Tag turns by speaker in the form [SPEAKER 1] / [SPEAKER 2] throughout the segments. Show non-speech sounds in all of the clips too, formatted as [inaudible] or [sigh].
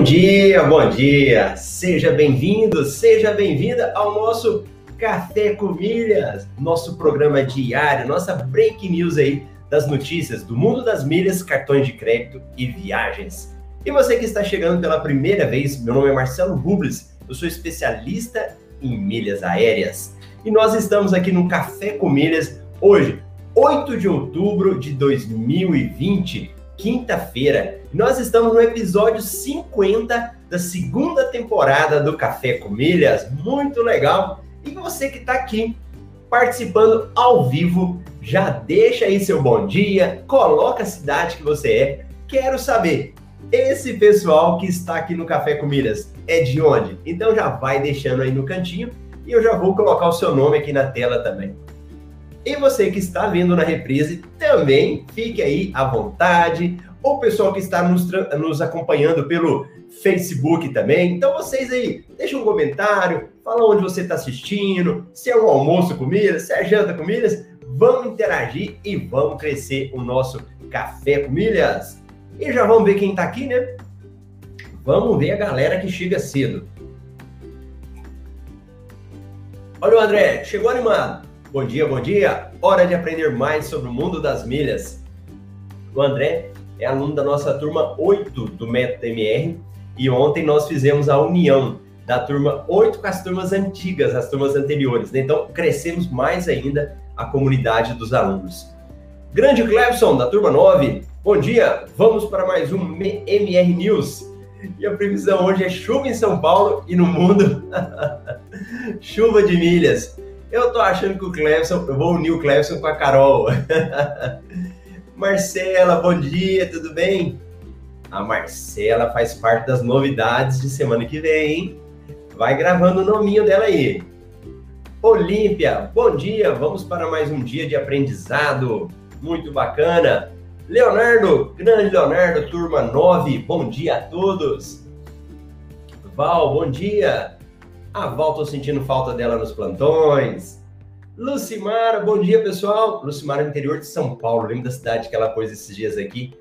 [SPEAKER 1] Bom dia, bom dia! Seja bem-vindo, seja bem-vinda ao nosso Café com Milhas, nosso programa diário, nossa break news aí das notícias do mundo das milhas, cartões de crédito e viagens. E você que está chegando pela primeira vez, meu nome é Marcelo Rubles, eu sou especialista em milhas aéreas. E nós estamos aqui no Café com Milhas hoje, 8 de outubro de 2020, quinta-feira. Nós estamos no episódio 50 da segunda temporada do Café com Milhas. Muito legal. E você que está aqui participando ao vivo, já deixa aí seu bom dia, coloca a cidade que você é. Quero saber, esse pessoal que está aqui no Café com Milhas é de onde? Então já vai deixando aí no cantinho e eu já vou colocar o seu nome aqui na tela também. E você que está vendo na reprise, também fique aí à vontade. O pessoal que está nos, nos acompanhando pelo Facebook também. Então vocês aí, deixa um comentário, fala onde você está assistindo, se é um almoço com milhas, se é janta com milhas. Vamos interagir e vamos crescer o nosso Café com Milhas. E já vamos ver quem está aqui, né? Vamos ver a galera que chega cedo. Olha o André, chegou animado. Bom dia, bom dia! Hora de aprender mais sobre o mundo das milhas. O André é aluno da nossa turma 8 do Método MR e ontem nós fizemos a união da turma 8 com as turmas antigas, as turmas anteriores. Né? Então, crescemos mais ainda a comunidade dos alunos. Grande Clebson, da turma 9, bom dia! Vamos para mais um MR News. E a previsão hoje é chuva em São Paulo e no mundo, [laughs] chuva de milhas. Eu tô achando que o Clebson, eu vou unir o Clebson com a Carol. [laughs] Marcela, bom dia, tudo bem? A Marcela faz parte das novidades de semana que vem, hein? Vai gravando o nominho dela aí. Olímpia, bom dia, vamos para mais um dia de aprendizado. Muito bacana. Leonardo, grande Leonardo, turma 9, bom dia a todos. Val, bom dia. A Val, tô sentindo falta dela nos plantões. Lucimara, bom dia, pessoal. Lucimara, interior de São Paulo. Lembra da cidade que ela pôs esses dias aqui?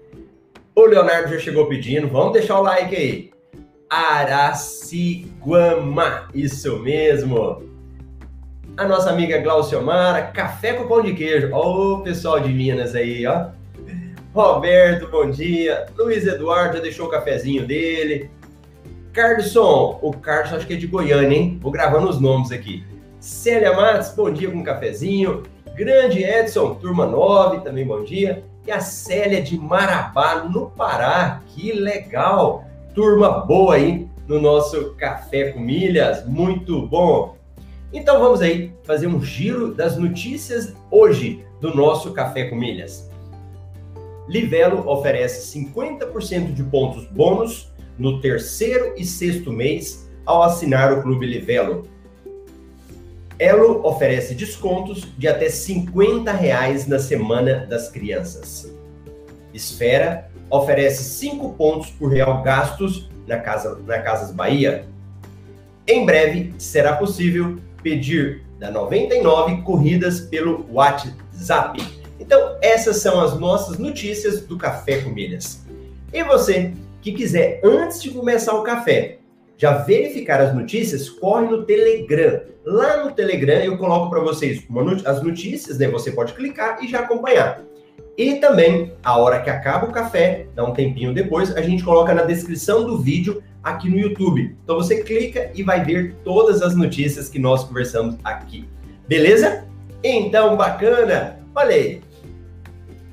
[SPEAKER 1] O Leonardo já chegou pedindo. Vamos deixar o like aí. Araciguama, isso mesmo. A nossa amiga Glauciomara, café com pão de queijo. Ó, o pessoal de Minas aí, ó. Roberto, bom dia. Luiz Eduardo já deixou o cafezinho dele. Carlson, o Carlos acho que é de Goiânia, hein? Vou gravando os nomes aqui. Célia Matos, bom dia com um cafezinho. Grande Edson, turma 9, também bom dia. E a Célia de Marabá, no Pará, que legal. Turma boa aí no nosso Café com Milhas, muito bom. Então vamos aí fazer um giro das notícias hoje do nosso Café com Milhas. Livelo oferece 50% de pontos bônus no terceiro e sexto mês ao assinar o Clube Livelo. Elo oferece descontos de até 50 reais na Semana das Crianças. Esfera oferece 5 pontos por real gastos na, casa, na Casas Bahia. Em breve será possível pedir da 99 corridas pelo WhatsApp. Então, essas são as nossas notícias do Café com Milhas. E você que quiser, antes de começar o café, já verificar as notícias, corre no Telegram. Lá no Telegram eu coloco para vocês as notícias, né? Você pode clicar e já acompanhar. E também, a hora que acaba o café, dá um tempinho depois, a gente coloca na descrição do vídeo aqui no YouTube. Então você clica e vai ver todas as notícias que nós conversamos aqui. Beleza? Então, bacana! Olha aí.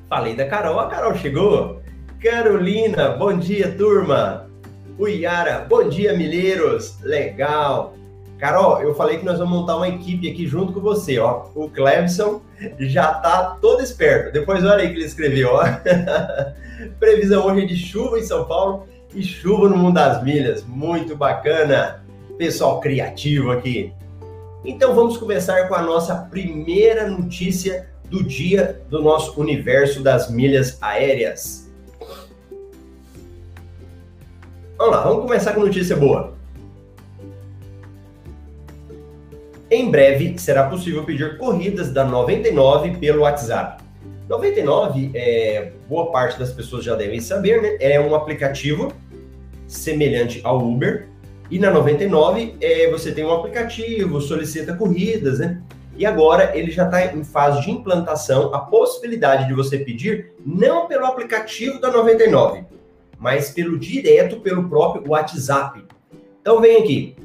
[SPEAKER 1] Falei da Carol, a Carol chegou. Carolina, bom dia, turma. O Yara, bom dia, milheiros. Legal. Carol, eu falei que nós vamos montar uma equipe aqui junto com você, ó. O Clebson já tá todo esperto. Depois olha aí que ele escreveu, ó. [laughs] Previsão hoje é de chuva em São Paulo e chuva no mundo das milhas. Muito bacana. Pessoal criativo aqui. Então vamos começar com a nossa primeira notícia do dia do nosso universo das milhas aéreas. Vamos lá, vamos começar com notícia boa. Em breve será possível pedir corridas da 99 pelo WhatsApp. 99, é, boa parte das pessoas já devem saber, né? É um aplicativo semelhante ao Uber. E na 99 é, você tem um aplicativo, solicita corridas, né? E agora ele já está em fase de implantação a possibilidade de você pedir não pelo aplicativo da 99, mas pelo direto pelo próprio WhatsApp. Então vem aqui.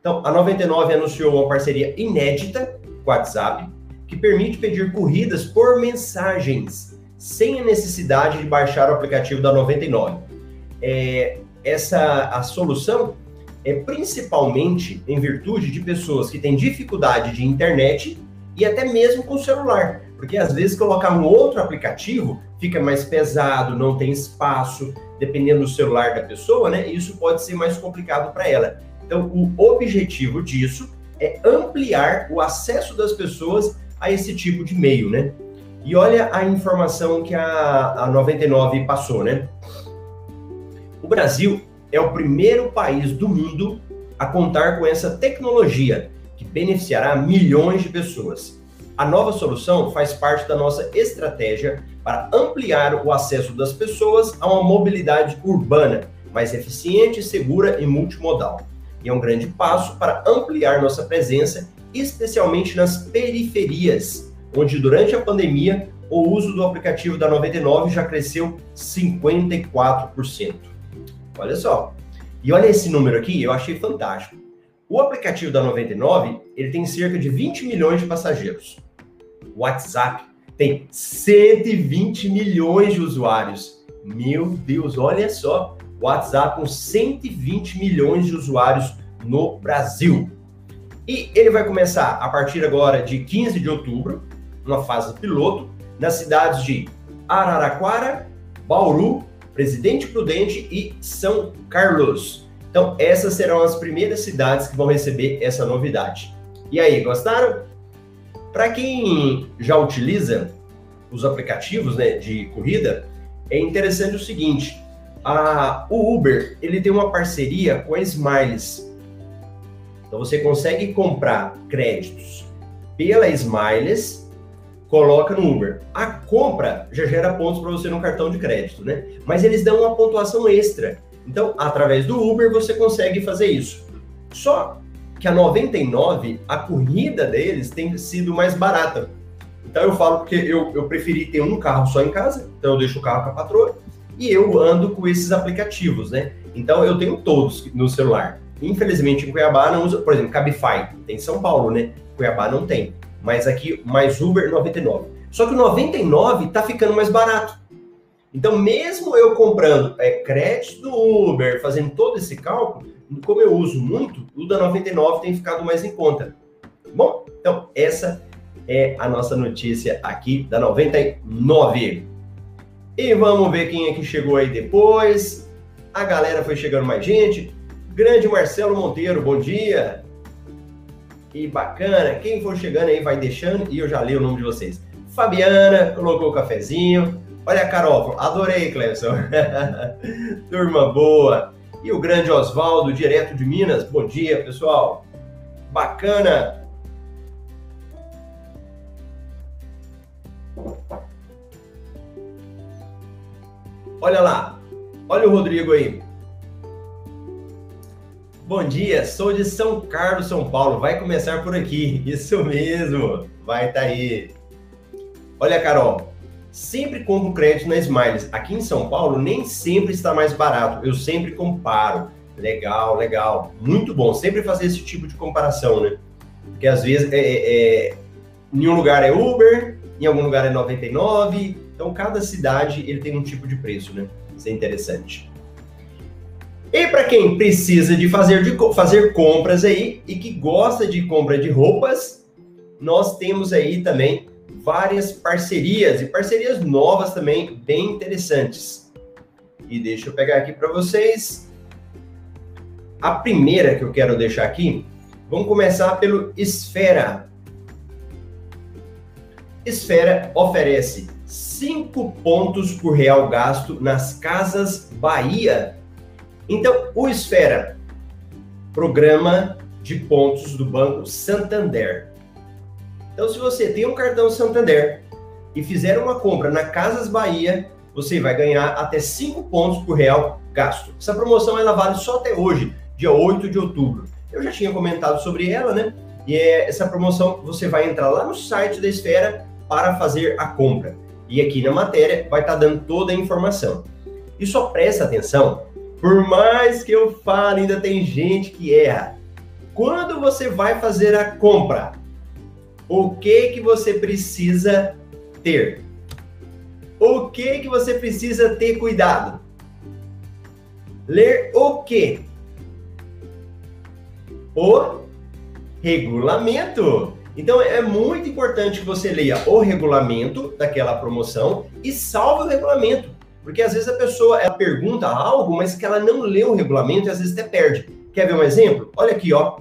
[SPEAKER 1] Então a 99 anunciou uma parceria inédita com o WhatsApp que permite pedir corridas por mensagens sem a necessidade de baixar o aplicativo da 99. É, essa a solução é principalmente em virtude de pessoas que têm dificuldade de internet e até mesmo com celular, porque às vezes colocar um outro aplicativo fica mais pesado, não tem espaço, dependendo do celular da pessoa, né? Isso pode ser mais complicado para ela. Então, o objetivo disso é ampliar o acesso das pessoas a esse tipo de meio, né? E olha a informação que a, a 99 passou, né? O Brasil é o primeiro país do mundo a contar com essa tecnologia que beneficiará milhões de pessoas. A nova solução faz parte da nossa estratégia para ampliar o acesso das pessoas a uma mobilidade urbana mais eficiente, segura e multimodal. E é um grande passo para ampliar nossa presença, especialmente nas periferias, onde durante a pandemia o uso do aplicativo da 99 já cresceu 54%. Olha só. E olha esse número aqui, eu achei fantástico. O aplicativo da 99, ele tem cerca de 20 milhões de passageiros. O WhatsApp tem 120 milhões de usuários. Meu Deus, olha só. WhatsApp com 120 milhões de usuários no Brasil. E ele vai começar a partir agora de 15 de outubro, uma fase piloto, nas cidades de Araraquara, Bauru, Presidente Prudente e São Carlos. Então, essas serão as primeiras cidades que vão receber essa novidade. E aí, gostaram? Para quem já utiliza os aplicativos né, de corrida, é interessante o seguinte: a, o Uber ele tem uma parceria com a Smiles. Então você consegue comprar créditos pela Smiles coloca no Uber. A compra já gera pontos para você no cartão de crédito, né? Mas eles dão uma pontuação extra. Então, através do Uber, você consegue fazer isso. Só que a 99, a corrida deles tem sido mais barata. Então, eu falo porque eu, eu preferi ter um carro só em casa, então eu deixo o carro com a patroa, e eu ando com esses aplicativos, né? Então, eu tenho todos no celular. Infelizmente, em Cuiabá não usa, por exemplo, Cabify, tem São Paulo, né? Cuiabá não tem mas aqui mais Uber 99. Só que o 99 tá ficando mais barato. Então, mesmo eu comprando é, crédito do Uber, fazendo todo esse cálculo, como eu uso muito, o da 99 tem ficado mais em conta. Bom, então essa é a nossa notícia aqui da 99. E vamos ver quem é que chegou aí depois. A galera foi chegando mais gente. Grande Marcelo Monteiro, bom dia. Que bacana. Quem for chegando aí vai deixando e eu já li o nome de vocês. Fabiana colocou o cafezinho. Olha Carol, adorei, Clemson. [laughs] Turma boa. E o grande Oswaldo, direto de Minas. Bom dia, pessoal. Bacana. Olha lá. Olha o Rodrigo aí. Bom dia, sou de São Carlos, São Paulo. Vai começar por aqui. [laughs] Isso mesmo. Vai tá aí. Olha, Carol, sempre compro crédito na Smiles. Aqui em São Paulo nem sempre está mais barato. Eu sempre comparo. Legal, legal. Muito bom. Sempre fazer esse tipo de comparação, né? Porque às vezes é, é, é em um lugar é Uber, em algum lugar é 99. Então cada cidade ele tem um tipo de preço, né? Isso é interessante. E para quem precisa de fazer, de fazer compras aí e que gosta de compra de roupas, nós temos aí também várias parcerias e parcerias novas também bem interessantes. E deixa eu pegar aqui para vocês. A primeira que eu quero deixar aqui, vamos começar pelo Esfera. Esfera oferece 5 pontos por real gasto nas Casas Bahia então, o Esfera, programa de pontos do Banco Santander. Então, se você tem um cartão Santander e fizer uma compra na Casas Bahia, você vai ganhar até 5 pontos por real gasto. Essa promoção ela vale só até hoje, dia 8 de outubro. Eu já tinha comentado sobre ela, né? E é, essa promoção você vai entrar lá no site da Esfera para fazer a compra. E aqui na matéria vai estar tá dando toda a informação. E só presta atenção, por mais que eu fale, ainda tem gente que erra. Quando você vai fazer a compra, o que que você precisa ter? O que que você precisa ter cuidado? Ler o quê? O regulamento. Então é muito importante que você leia o regulamento daquela promoção e salve o regulamento. Porque às vezes a pessoa ela pergunta algo, mas que ela não leu o regulamento e às vezes até perde. Quer ver um exemplo? Olha aqui, ó.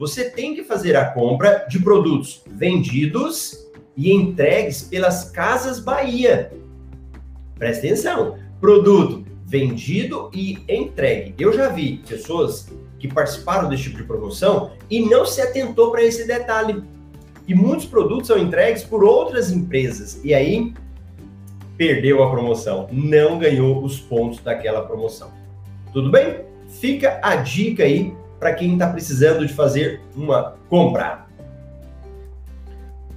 [SPEAKER 1] Você tem que fazer a compra de produtos vendidos e entregues pelas Casas Bahia. Presta atenção. Produto vendido e entregue. Eu já vi pessoas que participaram desse tipo de promoção e não se atentou para esse detalhe. E muitos produtos são entregues por outras empresas. E aí perdeu a promoção, não ganhou os pontos daquela promoção. Tudo bem? Fica a dica aí para quem está precisando de fazer uma compra.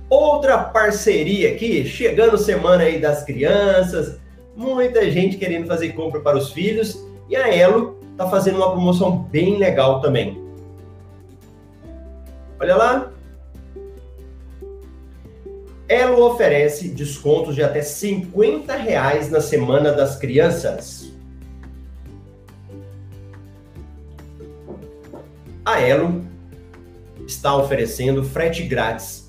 [SPEAKER 1] Outra parceria aqui, chegando semana aí das crianças, muita gente querendo fazer compra para os filhos e a Elo está fazendo uma promoção bem legal também. Olha lá. Elo oferece descontos de até 50 reais na Semana das Crianças. A Elo está oferecendo frete grátis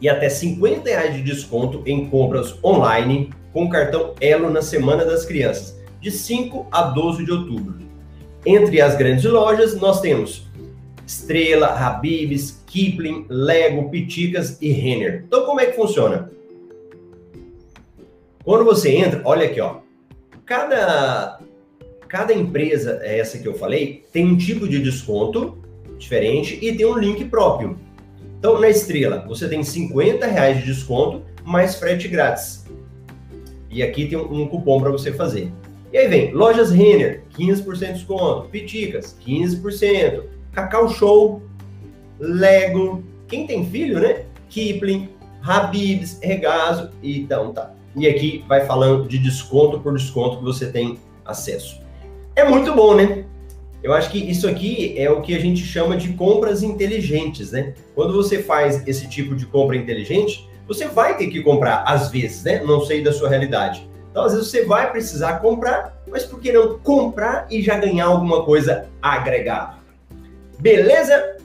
[SPEAKER 1] e até 50 reais de desconto em compras online com o cartão Elo na Semana das Crianças de 5 a 12 de outubro. Entre as grandes lojas, nós temos Estrela, Habibs, Kipling, Lego, Piticas e Renner. Então, como é que funciona? Quando você entra, olha aqui, ó. Cada, cada empresa, é essa que eu falei, tem um tipo de desconto diferente e tem um link próprio. Então, na Estrela, você tem 50 reais de desconto mais frete grátis. E aqui tem um, cupom para você fazer. E aí vem lojas Renner, 15% de desconto, Piticas, 15%, Cacau Show, Lego, quem tem filho, né? Kipling, Habibs, Regazo, então tá. E aqui vai falando de desconto por desconto que você tem acesso. É muito bom, né? Eu acho que isso aqui é o que a gente chama de compras inteligentes, né? Quando você faz esse tipo de compra inteligente, você vai ter que comprar às vezes, né? Não sei da sua realidade. Então, às vezes você vai precisar comprar, mas por que não comprar e já ganhar alguma coisa agregada? Beleza?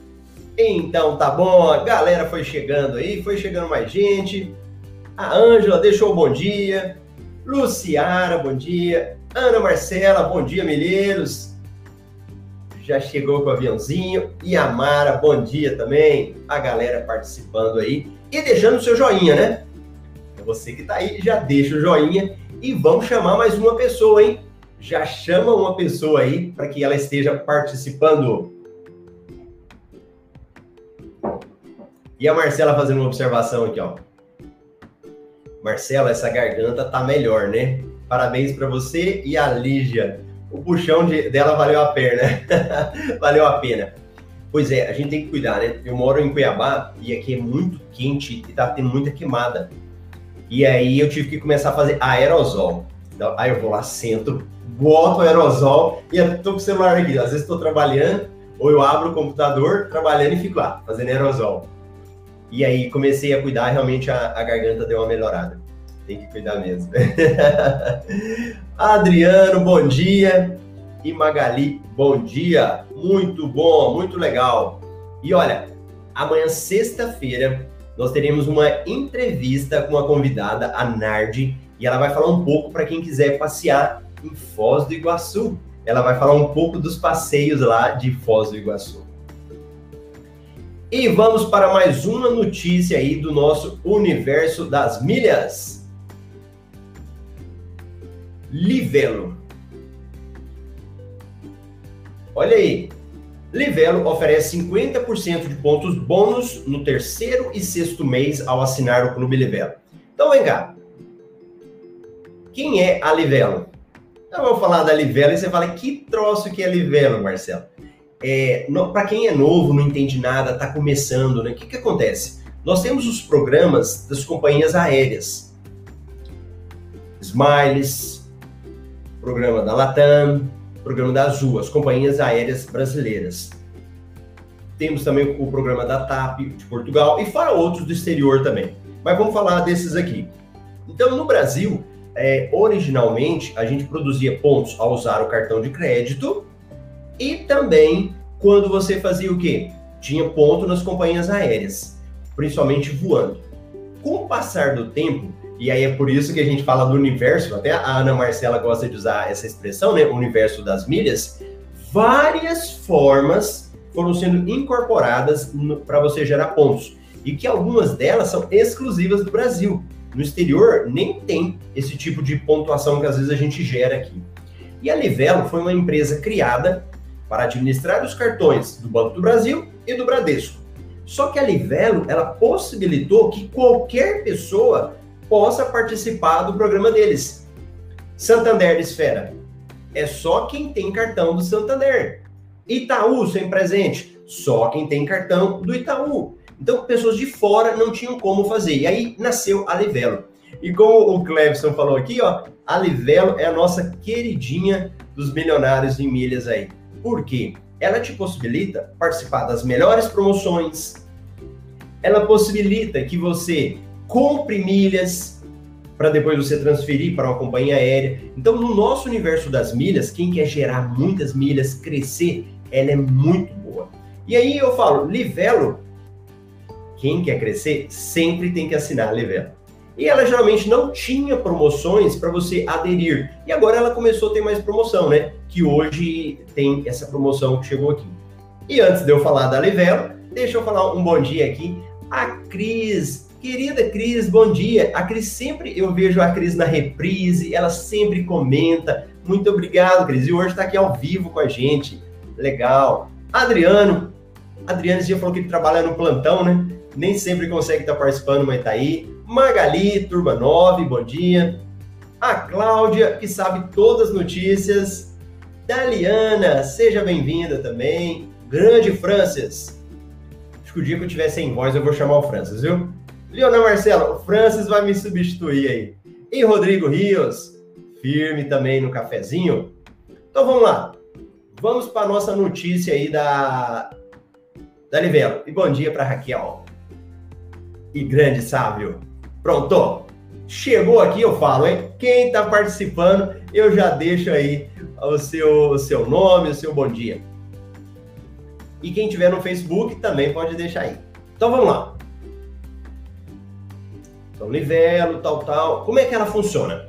[SPEAKER 1] Então tá bom, a galera foi chegando aí, foi chegando mais gente. A Ângela deixou bom dia. Luciara, bom dia. Ana Marcela, bom dia, Milheiros. Já chegou com o aviãozinho. E a Mara, bom dia também. A galera participando aí e deixando o seu joinha, né? Você que tá aí, já deixa o joinha e vamos chamar mais uma pessoa, hein? Já chama uma pessoa aí para que ela esteja participando. E a Marcela fazendo uma observação aqui, ó. Marcela, essa garganta tá melhor, né? Parabéns para você e a Lígia. O puxão de, dela valeu a pena. [laughs] valeu a pena. Pois é, a gente tem que cuidar, né? Eu moro em Cuiabá e aqui é muito quente e tá tendo muita queimada. E aí eu tive que começar a fazer aerosol. Então, aí eu vou lá, sento, boto aerosol e eu tô com o celular aqui. Às vezes estou trabalhando, ou eu abro o computador trabalhando e fico lá, fazendo aerosol. E aí comecei a cuidar, realmente a, a garganta deu uma melhorada. Tem que cuidar mesmo. [laughs] Adriano, bom dia. E Magali, bom dia. Muito bom, muito legal. E olha, amanhã, sexta-feira, nós teremos uma entrevista com a convidada, a Nardi, e ela vai falar um pouco para quem quiser passear em Foz do Iguaçu. Ela vai falar um pouco dos passeios lá de Foz do Iguaçu. E vamos para mais uma notícia aí do nosso universo das milhas. Livelo. Olha aí, Livelo oferece 50% de pontos bônus no terceiro e sexto mês ao assinar o Clube Livelo. Então vem cá. Quem é a Livelo? Então, eu vou falar da Livelo e você fala, que troço que é Livelo, Marcelo? É, Para quem é novo, não entende nada, está começando, né? O que, que acontece? Nós temos os programas das companhias aéreas. Smiles, programa da Latam, programa da Azul, as companhias aéreas brasileiras. Temos também o programa da TAP de Portugal e fora outros do exterior também. Mas vamos falar desses aqui. Então, no Brasil, é, originalmente, a gente produzia pontos ao usar o cartão de crédito e também quando você fazia o quê? Tinha ponto nas companhias aéreas, principalmente voando. Com o passar do tempo, e aí é por isso que a gente fala do universo, até a Ana Marcela gosta de usar essa expressão, né? O universo das milhas, várias formas foram sendo incorporadas para você gerar pontos. E que algumas delas são exclusivas do Brasil. No exterior, nem tem esse tipo de pontuação que às vezes a gente gera aqui. E a Livelo foi uma empresa criada para administrar os cartões do Banco do Brasil e do Bradesco. Só que a Livelo, ela possibilitou que qualquer pessoa possa participar do programa deles. Santander Esfera. É só quem tem cartão do Santander. Itaú sem presente. Só quem tem cartão do Itaú. Então, pessoas de fora não tinham como fazer. E aí nasceu a Livelo. E como o Clevson falou aqui, ó, a Livelo é a nossa queridinha dos milionários em milhas aí. Por quê? Ela te possibilita participar das melhores promoções. Ela possibilita que você compre milhas para depois você transferir para uma companhia aérea. Então, no nosso universo das milhas, quem quer gerar muitas milhas, crescer, ela é muito boa. E aí eu falo, Livelo quem quer crescer sempre tem que assinar a Livelo. E ela geralmente não tinha promoções para você aderir. E agora ela começou a ter mais promoção, né? Que hoje tem essa promoção que chegou aqui. E antes de eu falar da Livelo, deixa eu falar um bom dia aqui. A Cris, querida Cris, bom dia. A Cris sempre, eu vejo a Cris na reprise, ela sempre comenta. Muito obrigado, Cris. E hoje está aqui ao vivo com a gente. Legal. Adriano, Adriano dia falou que ele trabalha no plantão, né? nem sempre consegue estar participando, mas tá aí. Magali, turma 9, bom dia. A Cláudia, que sabe todas as notícias. Daliana, seja bem-vinda também. Grande Francis. Acho que o dia que eu tiver sem voz eu vou chamar o Francis, viu? Leonel Marcelo, o Francis vai me substituir aí. E Rodrigo Rios, firme também no cafezinho. Então vamos lá. Vamos para a nossa notícia aí da, da Livelo. E bom dia para Raquel e grande sábio. Pronto! Chegou aqui, eu falo, hein? Quem está participando, eu já deixo aí o seu, o seu nome, o seu bom dia. E quem tiver no Facebook também pode deixar aí. Então vamos lá. Então, Livelo, tal, tal. Como é que ela funciona?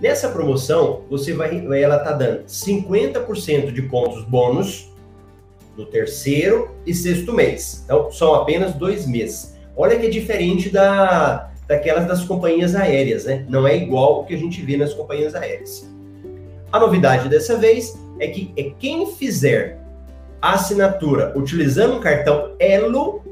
[SPEAKER 1] Nessa promoção, você vai, ela tá dando 50% de pontos bônus no terceiro e sexto mês. Então, são apenas dois meses. Olha que é diferente da, daquelas das companhias aéreas, né? Não é igual o que a gente vê nas companhias aéreas. A novidade dessa vez é que é quem fizer a assinatura utilizando o cartão Elo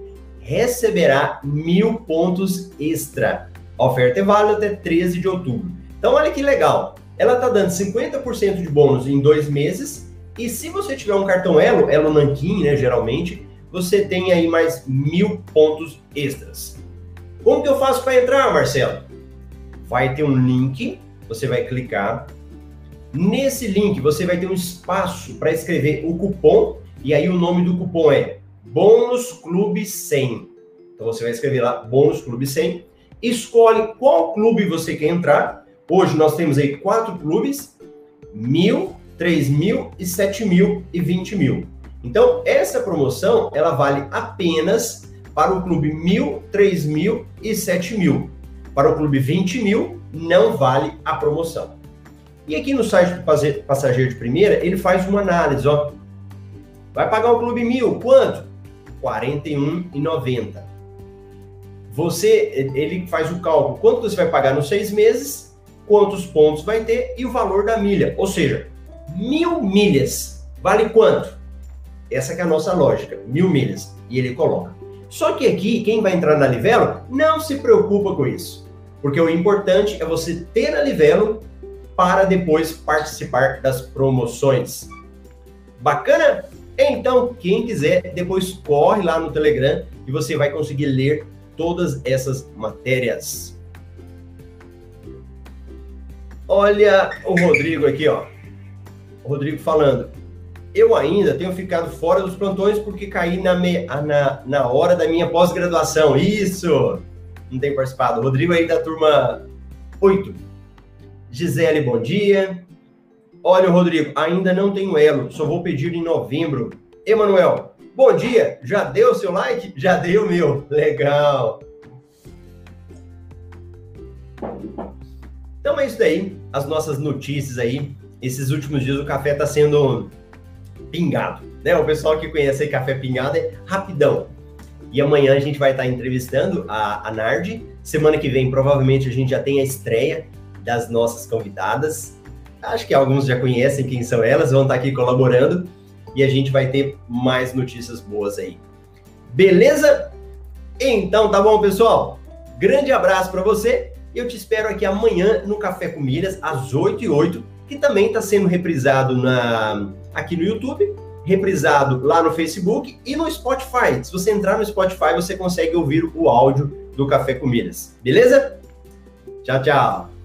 [SPEAKER 1] receberá mil pontos extra. A oferta é válida até 13 de outubro. Então, olha que legal. Ela está dando 50% de bônus em dois meses. E se você tiver um cartão Elo, Elo Nankin, né, geralmente, você tem aí mais mil pontos extras. Como que eu faço para entrar, Marcelo? Vai ter um link, você vai clicar. Nesse link você vai ter um espaço para escrever o cupom e aí o nome do cupom é Bônus Clube 100. Então você vai escrever lá Bônus Clube 100. Escolhe qual clube você quer entrar. Hoje nós temos aí quatro clubes: mil, três mil e sete mil e vinte mil. Então, essa promoção, ela vale apenas para o clube 1.000, 3.000 e 7.000. Para o clube 20 mil, não vale a promoção. E aqui no site do passageiro de primeira, ele faz uma análise, ó. Vai pagar o clube 1.000, quanto? R$ 41,90. Você, ele faz o cálculo, quanto você vai pagar nos seis meses, quantos pontos vai ter e o valor da milha. Ou seja, mil milhas vale quanto? Essa é a nossa lógica, mil milhas. E ele coloca. Só que aqui, quem vai entrar na Livelo, não se preocupa com isso. Porque o importante é você ter a Livelo para depois participar das promoções. Bacana? Então, quem quiser, depois corre lá no Telegram e você vai conseguir ler todas essas matérias. Olha o Rodrigo aqui, ó. O Rodrigo falando. Eu ainda tenho ficado fora dos plantões porque caí na, me... na, na hora da minha pós-graduação. Isso! Não tem participado. Rodrigo aí da turma 8. Gisele, bom dia. Olha, Rodrigo, ainda não tenho elo, só vou pedir em novembro. Emanuel, bom dia. Já deu seu like? Já deu o meu. Legal. Então é isso daí, as nossas notícias aí. Esses últimos dias o café está sendo pingado, né? O pessoal que conhece aí café pingado é rapidão. E amanhã a gente vai estar entrevistando a, a Nardi. Semana que vem, provavelmente, a gente já tem a estreia das nossas convidadas. Acho que alguns já conhecem quem são elas, vão estar aqui colaborando e a gente vai ter mais notícias boas aí. Beleza? Então tá bom, pessoal? Grande abraço para você e eu te espero aqui amanhã no Café com Milhas, às 8 e 8 que também está sendo reprisado na, aqui no YouTube, reprisado lá no Facebook e no Spotify. Se você entrar no Spotify, você consegue ouvir o áudio do Café com Milhas. Beleza? Tchau, tchau.